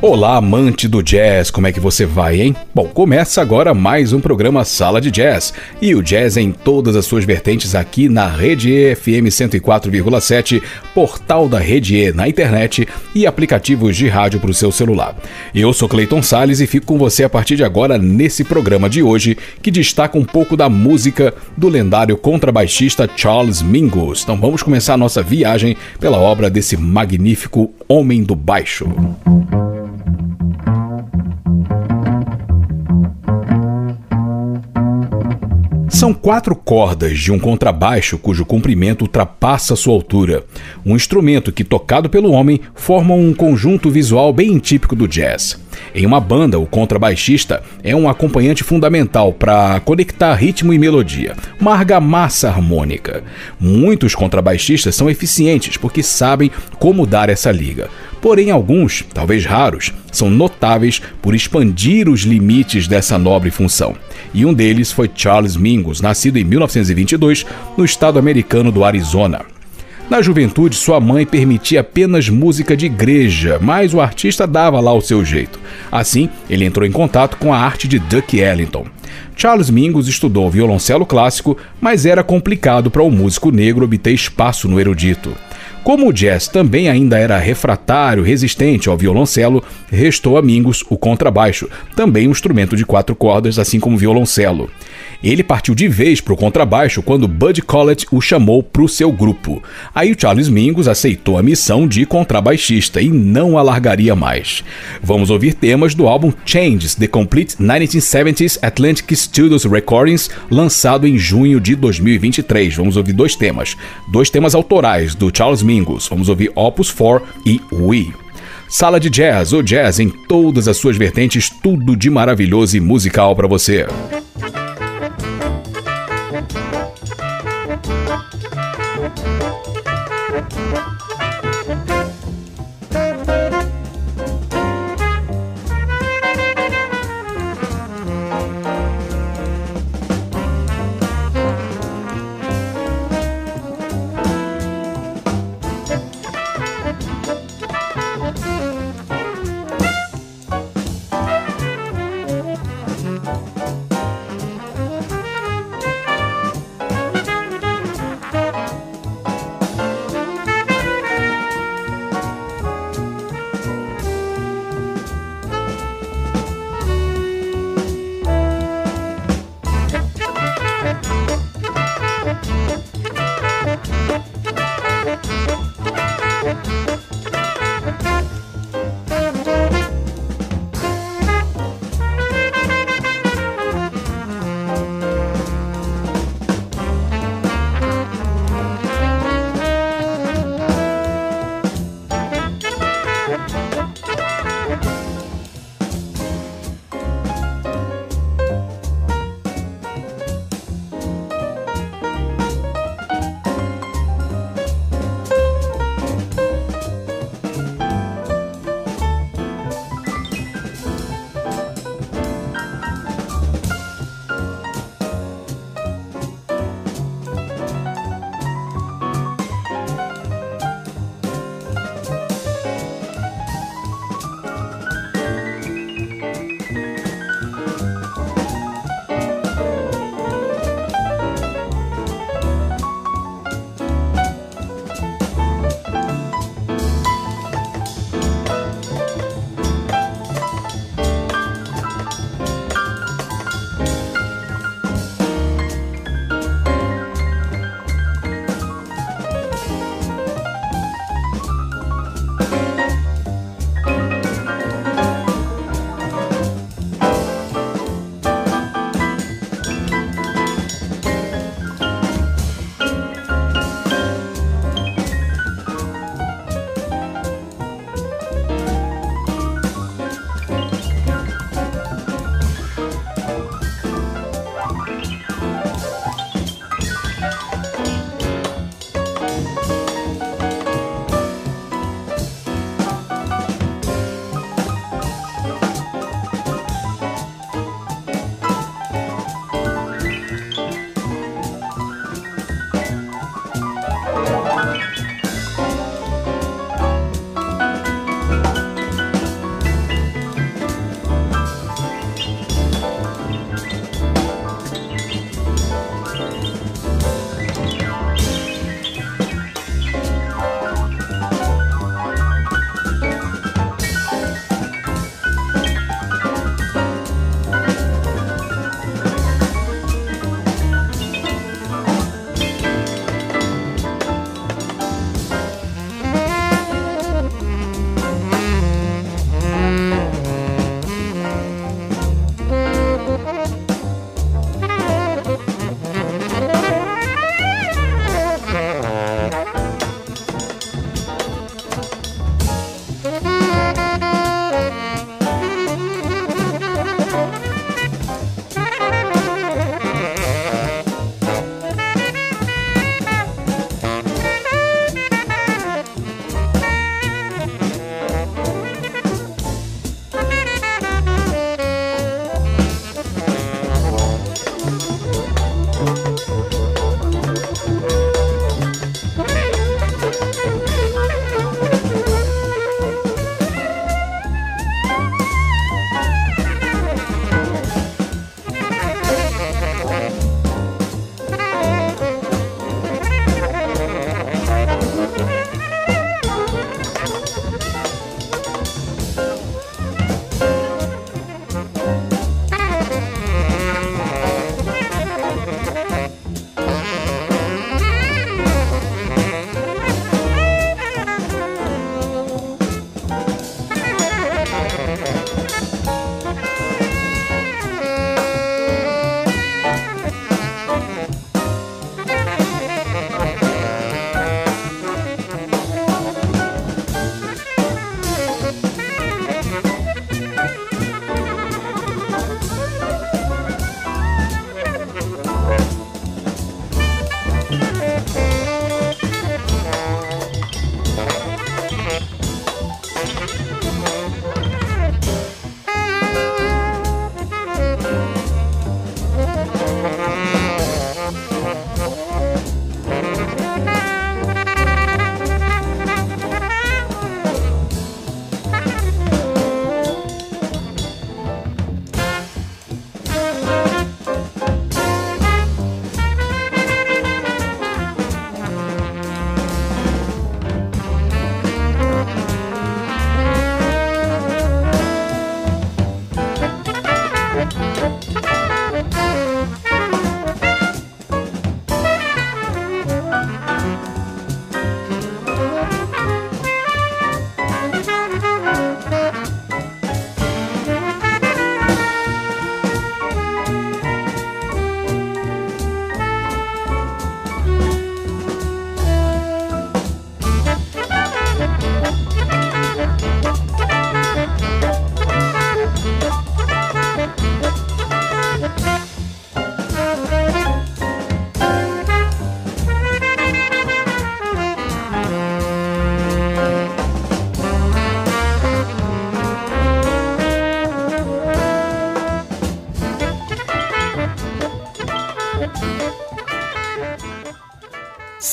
Olá, amante do jazz, como é que você vai, hein? Bom, começa agora mais um programa Sala de Jazz e o jazz em todas as suas vertentes aqui na Rede EFM 104,7, portal da Rede E na internet e aplicativos de rádio para o seu celular. Eu sou Cleiton Sales e fico com você a partir de agora nesse programa de hoje que destaca um pouco da música do lendário contrabaixista Charles Mingus. Então vamos começar a nossa viagem pela obra desse magnífico homem do baixo. São quatro cordas de um contrabaixo cujo comprimento ultrapassa sua altura. Um instrumento que, tocado pelo homem, forma um conjunto visual bem típico do jazz. Em uma banda, o contrabaixista é um acompanhante fundamental para conectar ritmo e melodia, uma argamassa harmônica. Muitos contrabaixistas são eficientes porque sabem como dar essa liga. Porém, alguns, talvez raros, são notáveis por expandir os limites dessa nobre função. E um deles foi Charles Mingus, nascido em 1922 no estado americano do Arizona. Na juventude, sua mãe permitia apenas música de igreja, mas o artista dava lá o seu jeito. Assim, ele entrou em contato com a arte de Duke Ellington. Charles Mingus estudou violoncelo clássico, mas era complicado para um músico negro obter espaço no erudito. Como o jazz também ainda era refratário, resistente ao violoncelo, restou a Mingus o contrabaixo, também um instrumento de quatro cordas, assim como o violoncelo. Ele partiu de vez para o contrabaixo quando Bud Collett o chamou para o seu grupo. Aí Charles Mingus aceitou a missão de contrabaixista e não alargaria mais. Vamos ouvir temas do álbum Changes, The Complete 1970s Atlantic Studios Recordings, lançado em junho de 2023. Vamos ouvir dois temas, dois temas autorais do Charles Mingus. Vamos ouvir Opus 4 e We. Sala de Jazz, o jazz em todas as suas vertentes, tudo de maravilhoso e musical para você.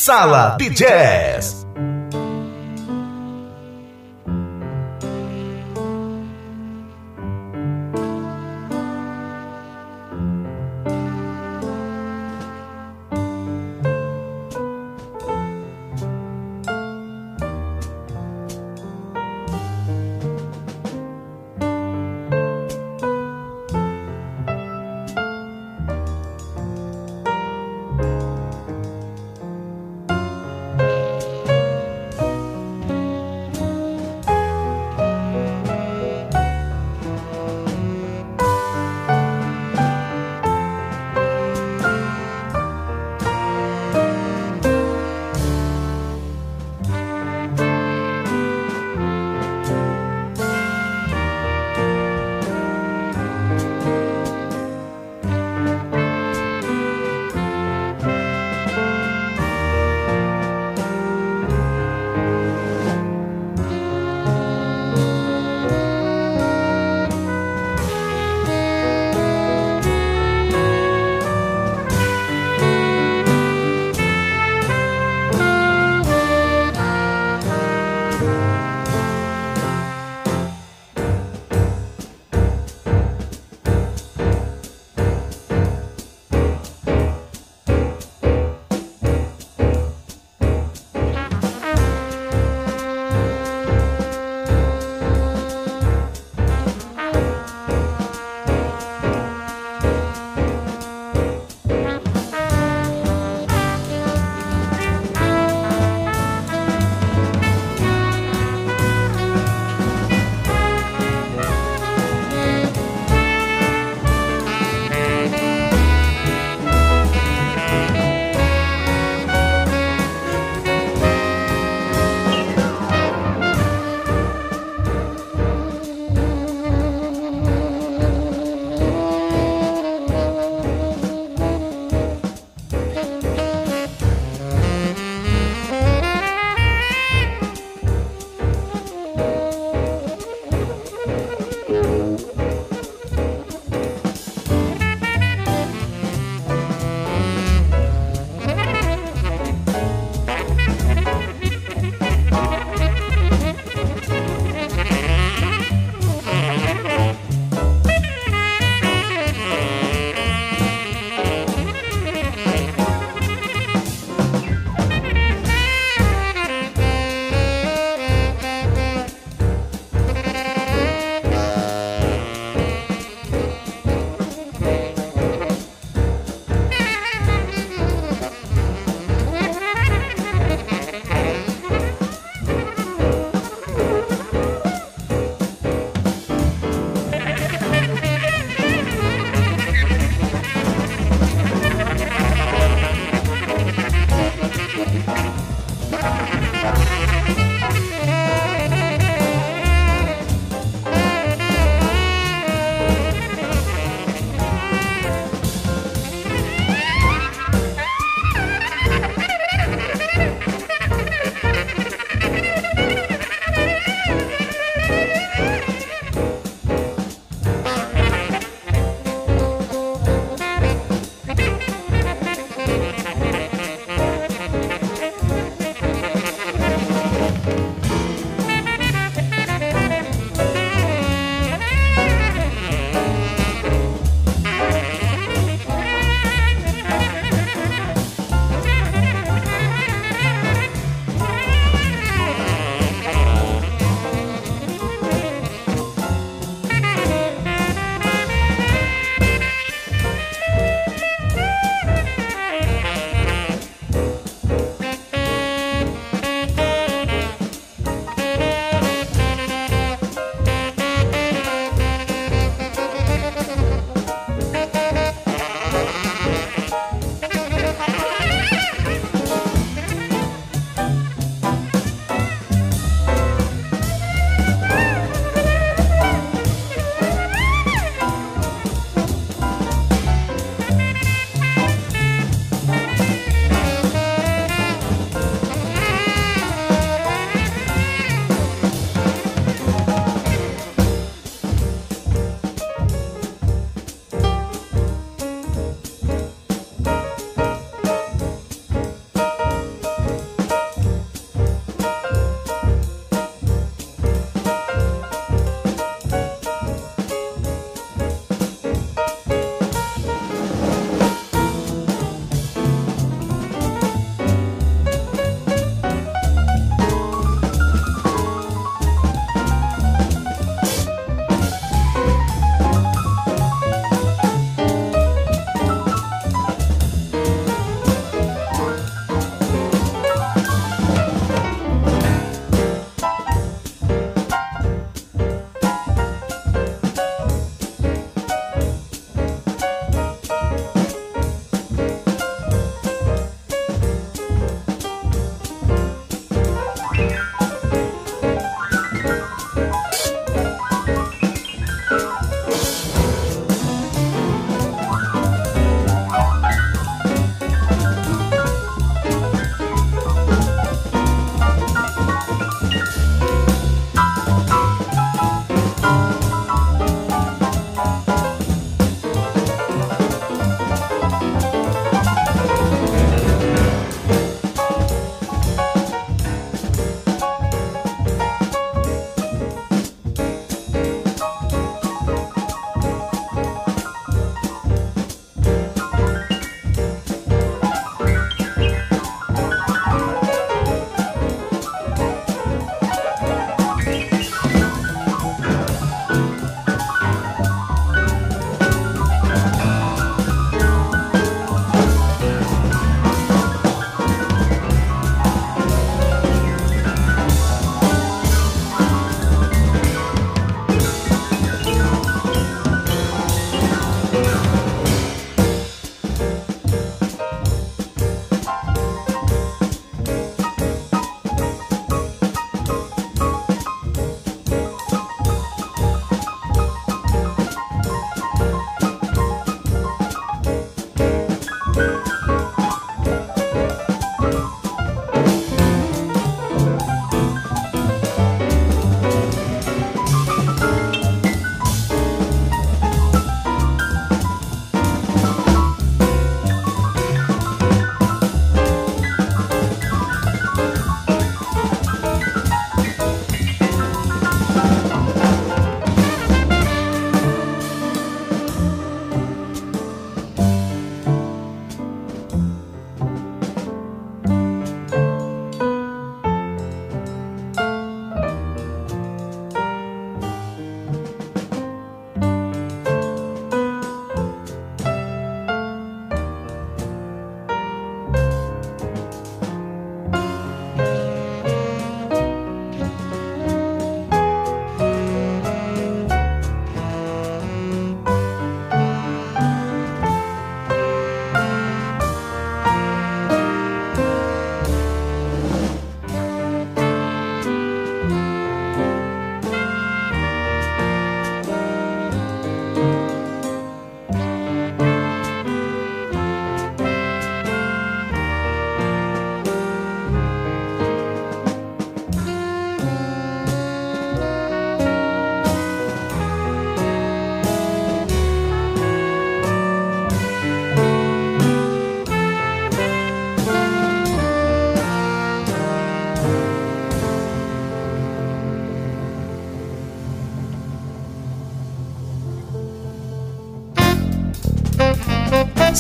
Sala de Jazz.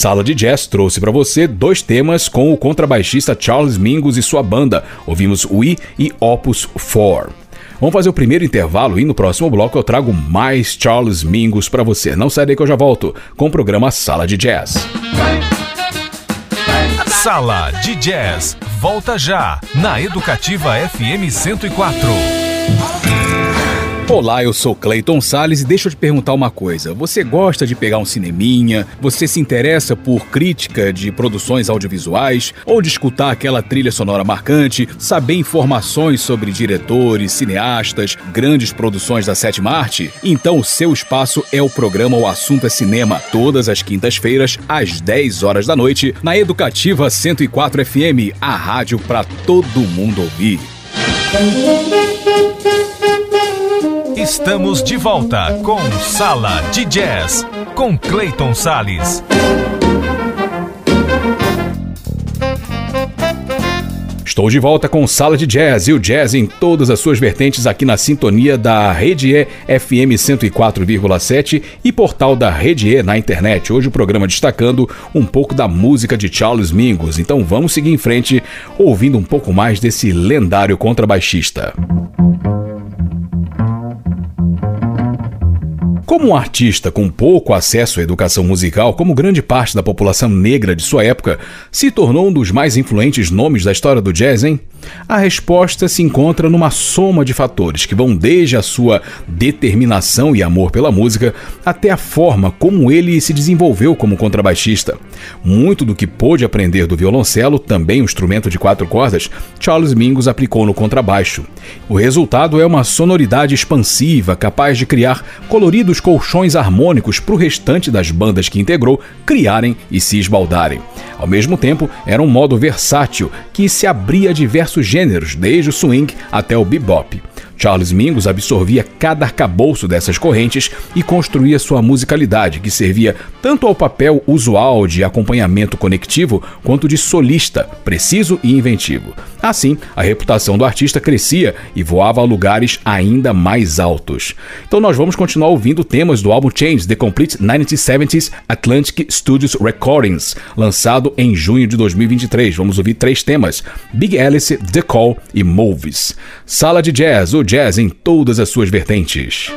Sala de Jazz trouxe para você dois temas com o contrabaixista Charles Mingus e sua banda. Ouvimos We e Opus 4. Vamos fazer o primeiro intervalo e no próximo bloco eu trago mais Charles Mingus para você. Não sai daí que eu já volto com o programa Sala de Jazz. Sala de Jazz. Volta já na Educativa FM 104. Olá, eu sou Clayton Sales e deixa eu te perguntar uma coisa. Você gosta de pegar um cineminha? Você se interessa por crítica de produções audiovisuais? Ou de escutar aquela trilha sonora marcante? Saber informações sobre diretores, cineastas, grandes produções da sétima arte? Então o seu espaço é o programa O Assunto é Cinema, todas as quintas-feiras, às 10 horas da noite, na Educativa 104 FM, a rádio para todo mundo ouvir. Estamos de volta com Sala de Jazz com Clayton Sales. Estou de volta com Sala de Jazz e o jazz em todas as suas vertentes aqui na sintonia da Rede E FM 104,7 e portal da Rede E na internet. Hoje o programa destacando um pouco da música de Charles Mingus. Então vamos seguir em frente ouvindo um pouco mais desse lendário contrabaixista. Como um artista com pouco acesso à educação musical, como grande parte da população negra de sua época, se tornou um dos mais influentes nomes da história do jazz, hein? A resposta se encontra numa soma de fatores que vão desde a sua determinação e amor pela música até a forma como ele se desenvolveu como contrabaixista. Muito do que pôde aprender do violoncelo, também um instrumento de quatro cordas, Charles Mingus aplicou no contrabaixo. O resultado é uma sonoridade expansiva capaz de criar coloridos colchões harmônicos para o restante das bandas que integrou criarem e se esbaldarem. Ao mesmo tempo, era um modo versátil que se abria a diversos gêneros, desde o swing até o bebop. Charles Mingus absorvia cada arcabouço dessas correntes e construía sua musicalidade, que servia tanto ao papel usual de acompanhamento conectivo quanto de solista, preciso e inventivo. Assim, a reputação do artista crescia e voava a lugares ainda mais altos. Então nós vamos continuar ouvindo temas do álbum Change, The Complete 1970s Atlantic Studios Recordings, lançado em junho de 2023. Vamos ouvir três temas: Big Alice, The Call e Moves. Sala de Jazz, o jazz em todas as suas vertentes.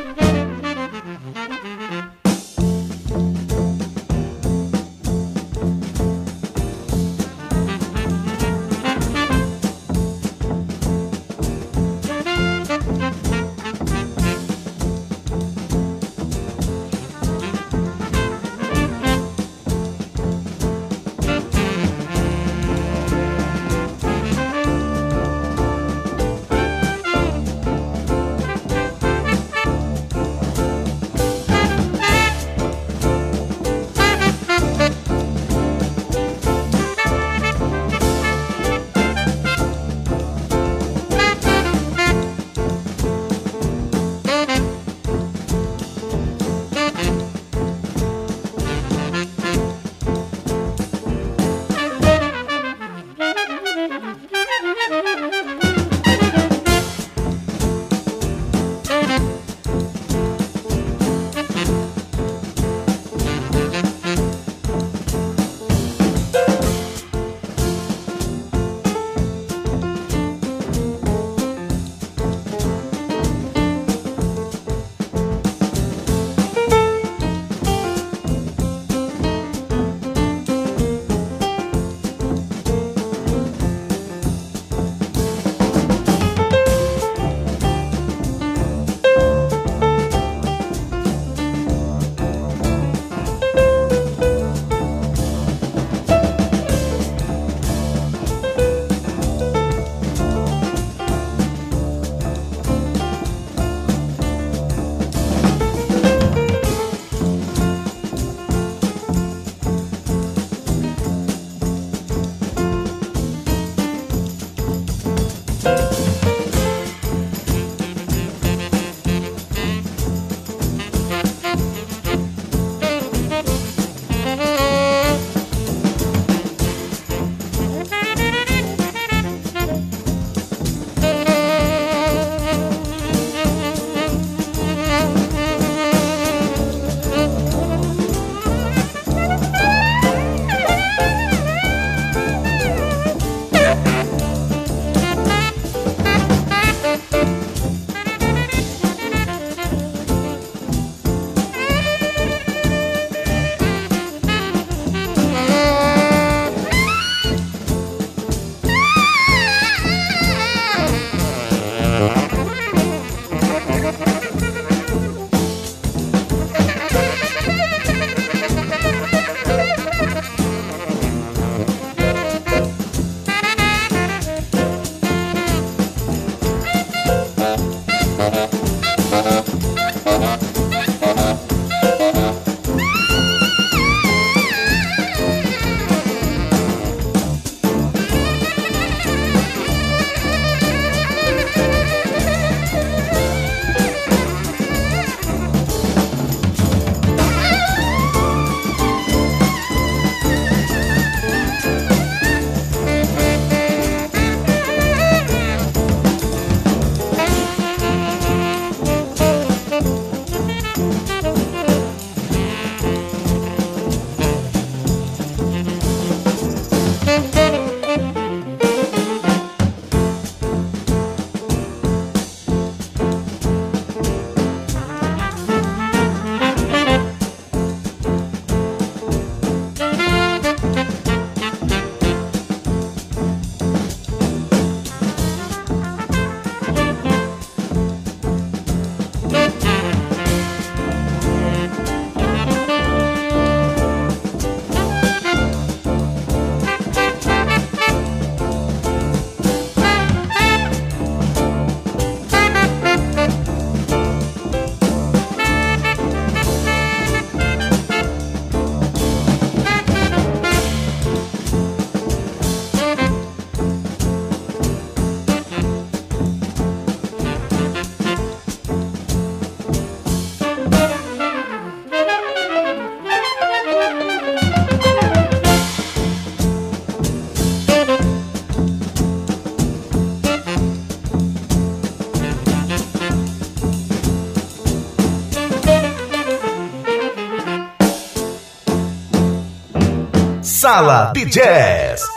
Sala de Jazz.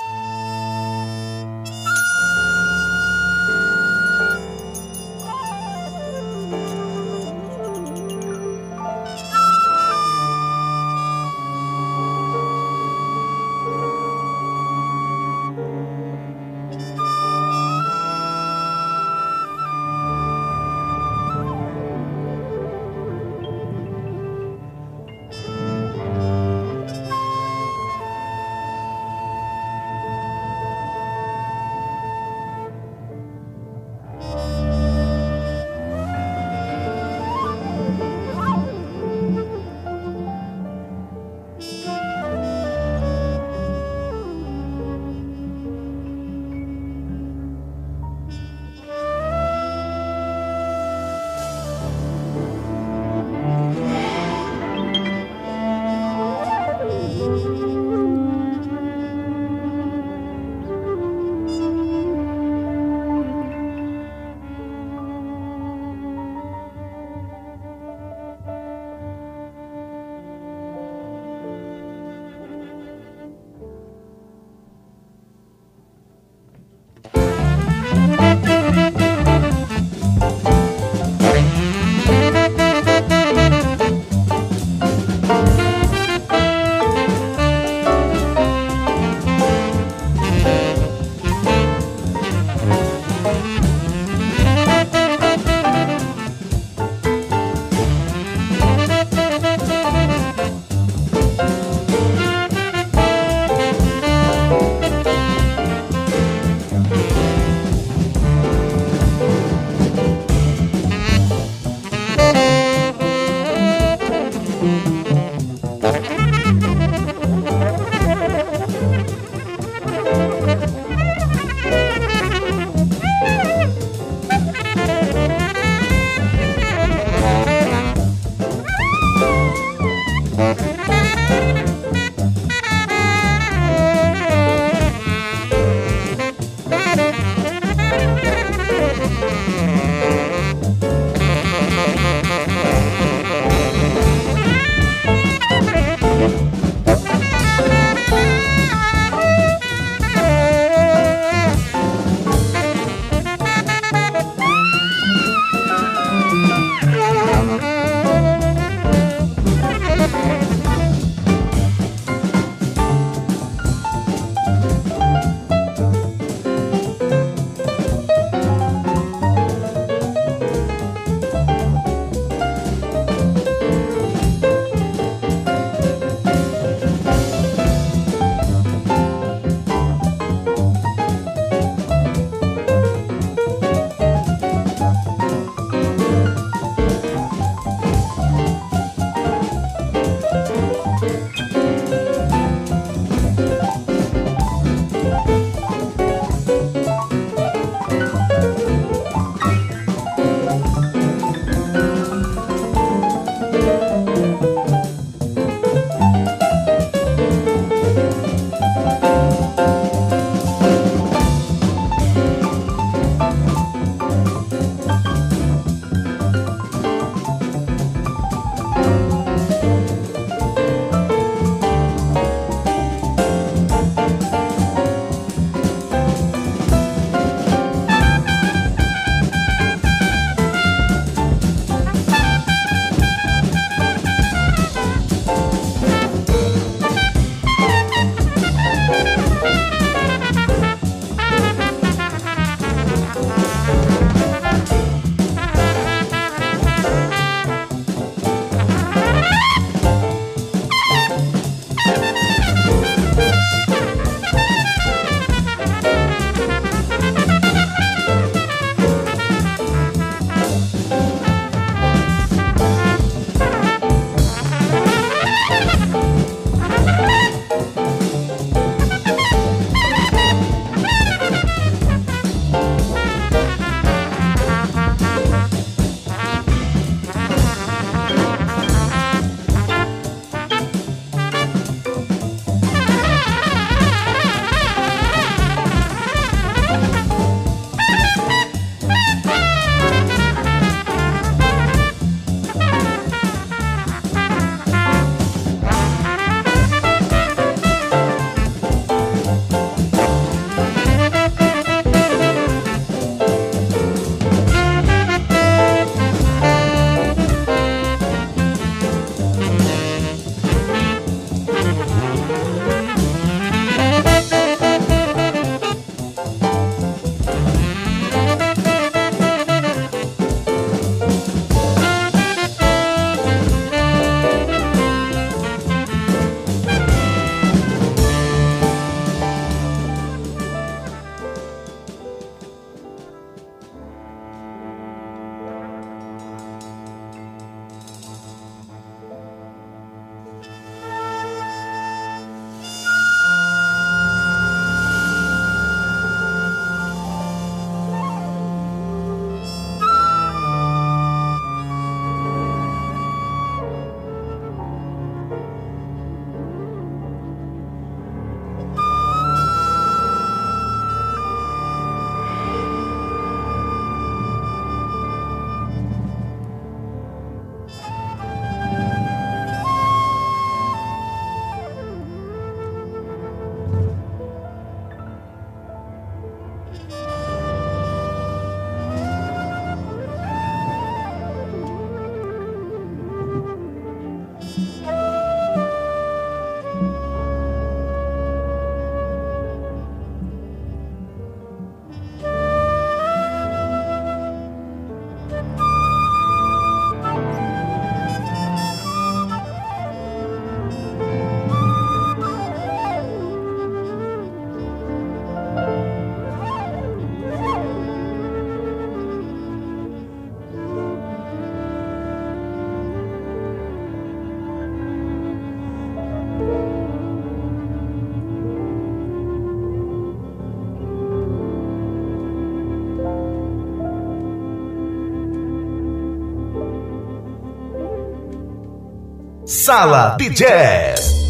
Sala de Jazz.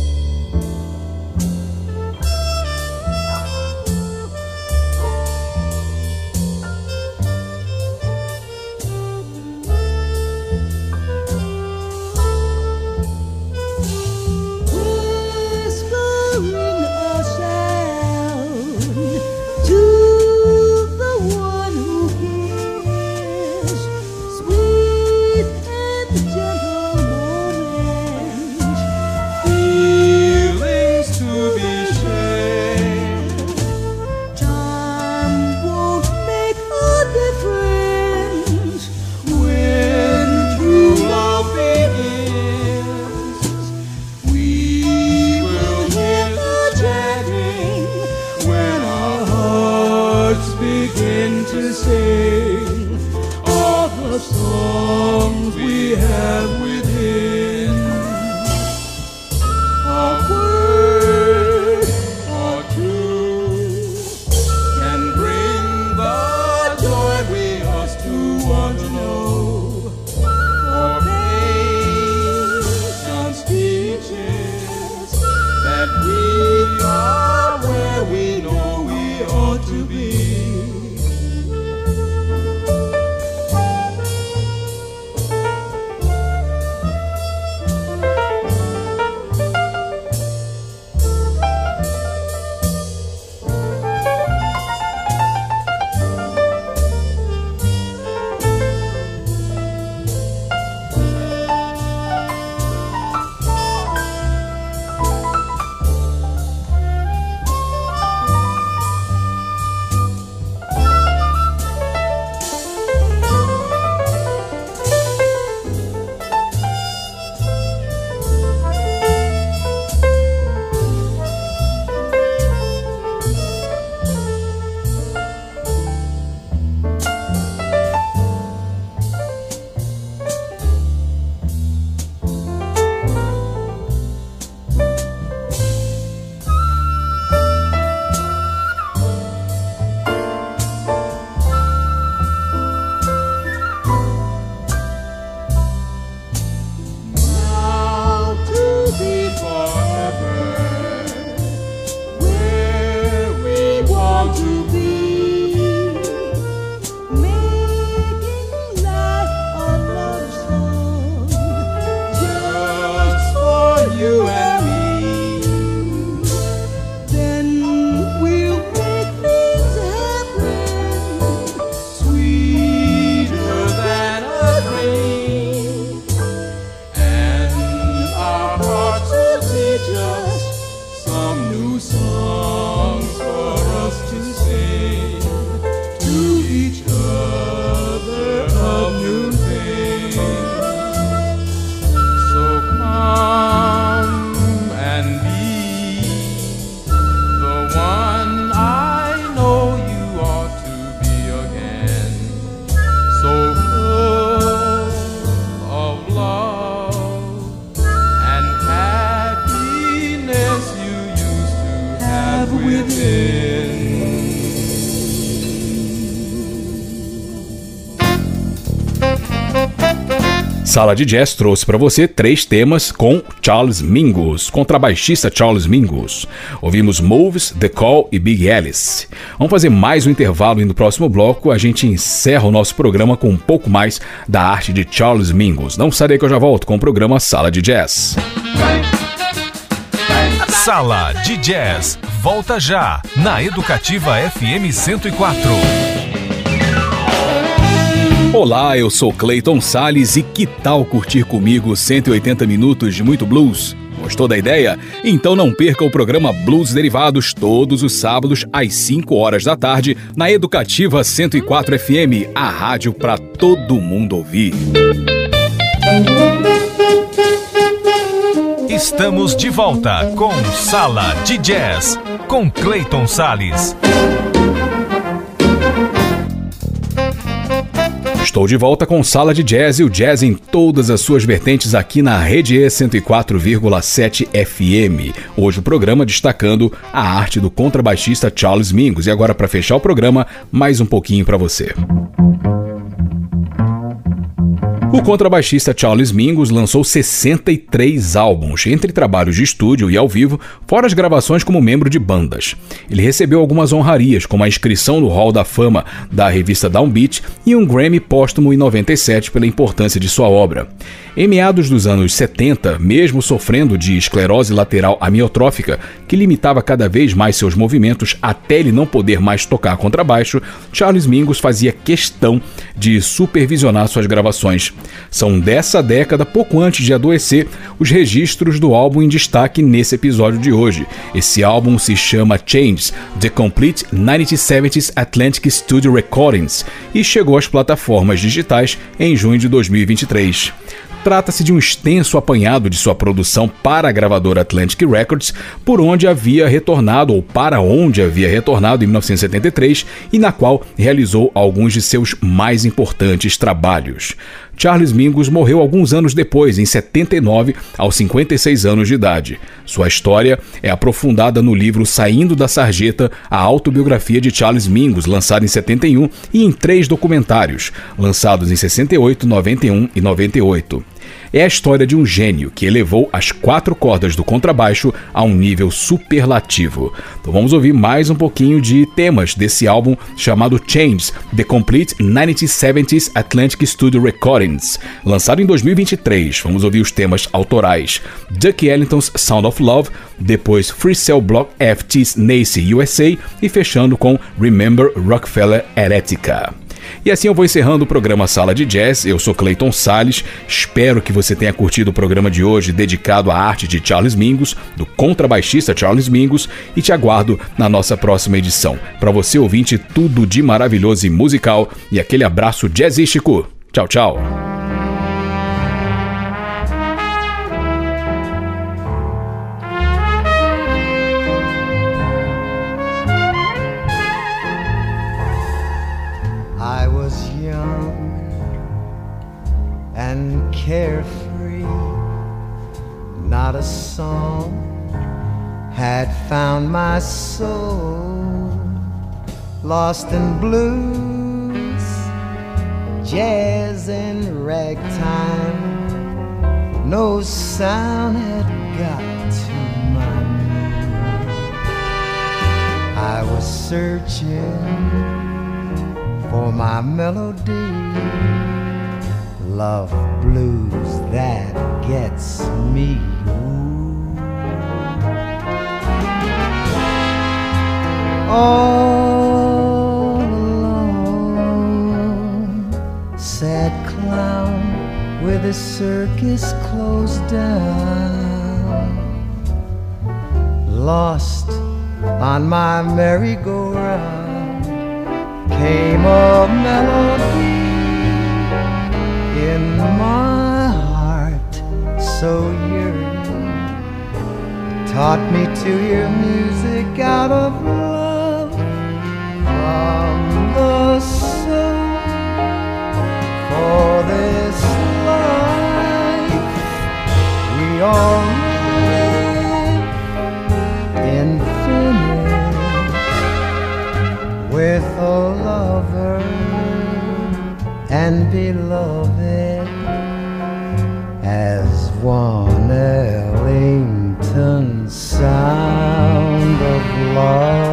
Sala de Jazz trouxe para você três temas com Charles Mingus, contrabaixista Charles Mingus. Ouvimos Moves, The Call e Big Alice. Vamos fazer mais um intervalo e no próximo bloco a gente encerra o nosso programa com um pouco mais da arte de Charles Mingus. Não sai que eu já volto com o programa Sala de Jazz. Sala de Jazz, volta já na Educativa FM 104. Olá, eu sou Clayton Sales e que tal curtir comigo 180 minutos de muito blues? Gostou da ideia? Então não perca o programa Blues Derivados todos os sábados às 5 horas da tarde na Educativa 104 FM, a rádio para todo mundo ouvir. Estamos de volta com Sala de Jazz com Clayton Sales. Estou de volta com Sala de Jazz e o jazz em todas as suas vertentes aqui na Rede E 104,7 FM. Hoje o programa destacando a arte do contrabaixista Charles Mingus. E agora para fechar o programa, mais um pouquinho para você. O contrabaixista Charles Mingus lançou 63 álbuns, entre trabalhos de estúdio e ao vivo, fora as gravações como membro de bandas. Ele recebeu algumas honrarias, como a inscrição no Hall da Fama da revista Downbeat e um Grammy póstumo em 97 pela importância de sua obra. Em meados dos anos 70, mesmo sofrendo de esclerose lateral amiotrófica, que limitava cada vez mais seus movimentos até ele não poder mais tocar contrabaixo, Charles Mingus fazia questão de supervisionar suas gravações. São dessa década, pouco antes de adoecer, os registros do álbum em destaque nesse episódio de hoje. Esse álbum se chama Changes, The Complete 1970s Atlantic Studio Recordings e chegou às plataformas digitais em junho de 2023. Trata-se de um extenso apanhado de sua produção para a gravadora Atlantic Records, por onde havia retornado ou para onde havia retornado em 1973 e na qual realizou alguns de seus mais importantes trabalhos. Charles Mingus morreu alguns anos depois, em 79, aos 56 anos de idade. Sua história é aprofundada no livro Saindo da Sarjeta, a autobiografia de Charles Mingus, lançado em 71, e em três documentários, lançados em 68, 91 e 98 é a história de um gênio que elevou as quatro cordas do contrabaixo a um nível superlativo. Então vamos ouvir mais um pouquinho de temas desse álbum chamado Changes, The Complete 1970s Atlantic Studio Recordings, lançado em 2023. Vamos ouvir os temas autorais: Ducky Ellington's Sound of Love, depois Free Cell Block FT's Nacy USA e fechando com Remember Rockefeller Heretica. E assim eu vou encerrando o programa Sala de Jazz. Eu sou Clayton Sales. Espero que você tenha curtido o programa de hoje dedicado à arte de Charles Mingus, do contrabaixista Charles Mingus, e te aguardo na nossa próxima edição. Para você ouvinte, tudo de maravilhoso e musical e aquele abraço jazzístico. Tchau, tchau. Carefree. Not a song had found my soul. Lost in blues, jazz and ragtime. No sound had got to my mood. I was searching for my melody love blues that gets me. All alone, sad clown with the circus closed down, lost on my merry-go-round came a melody in my heart so yearning taught me to hear music out of love from the soul for this life we all infinite with a lover and beloved as one Ellington sound of love.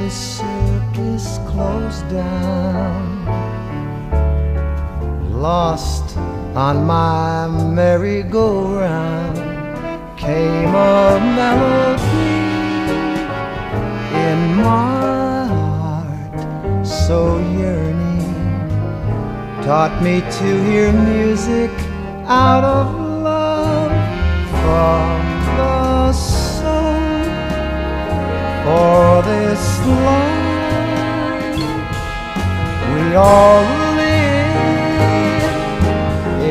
the circus closed down. Lost on my merry-go-round came a melody in my heart so yearning taught me to hear music out of love from for this life we all live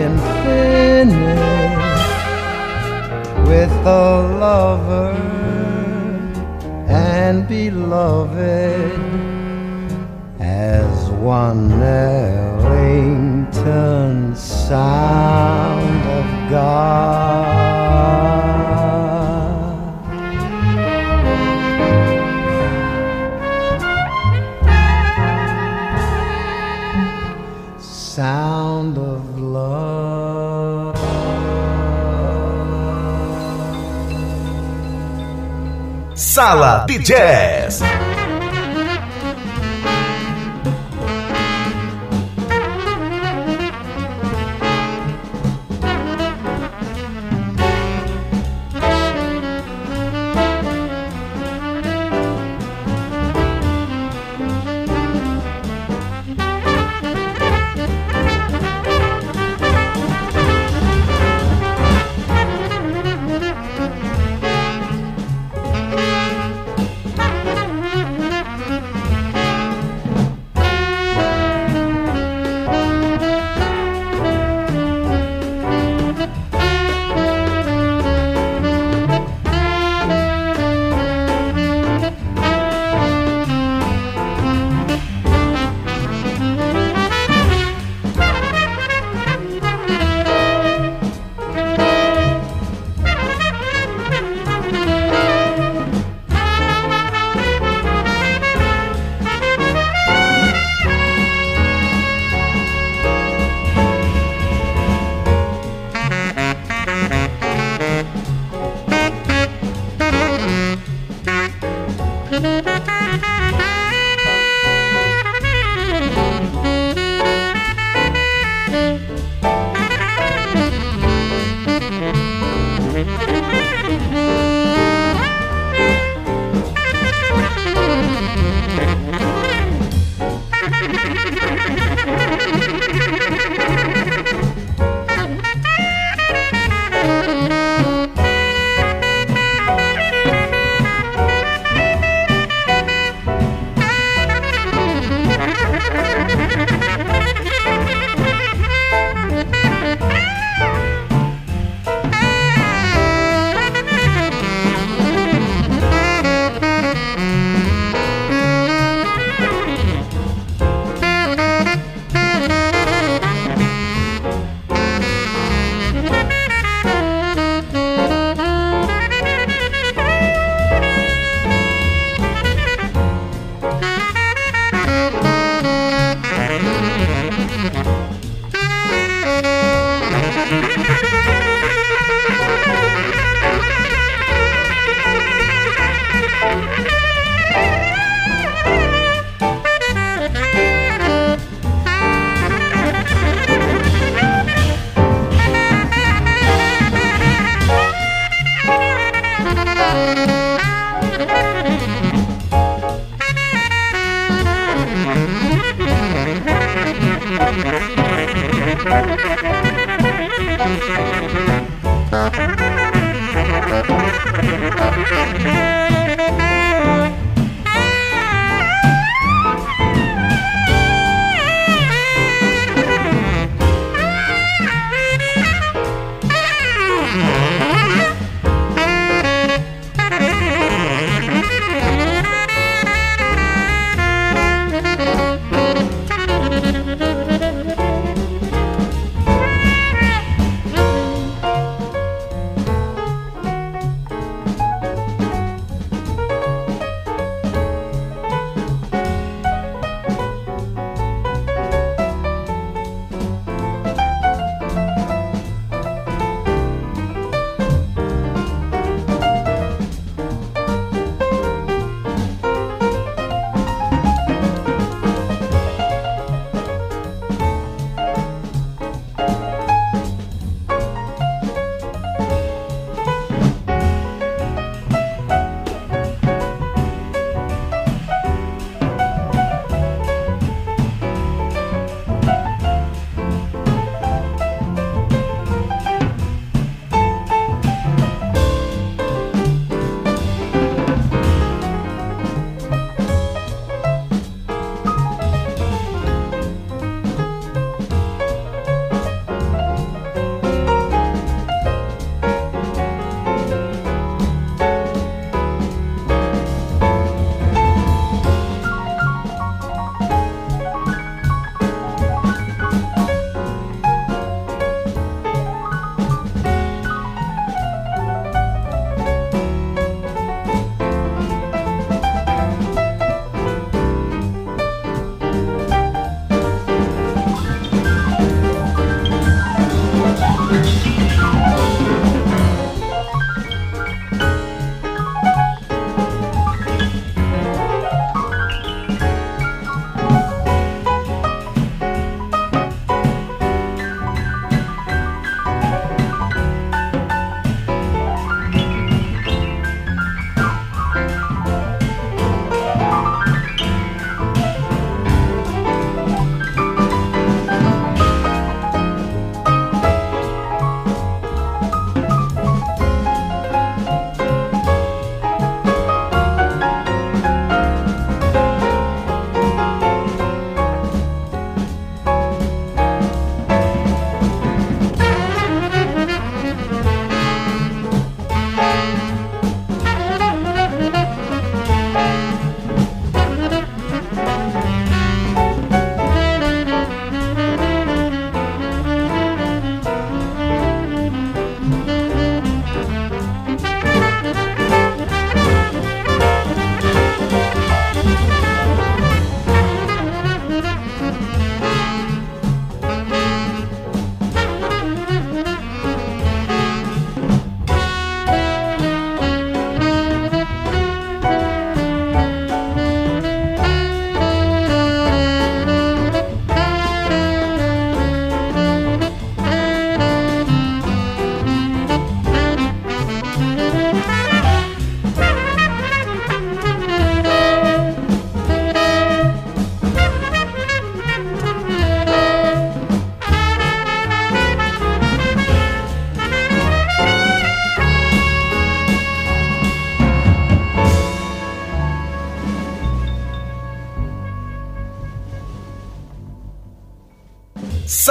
infinite with a lover and beloved as one Ellington sound of God. Sala de Jazz.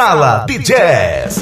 Sala de Jazz.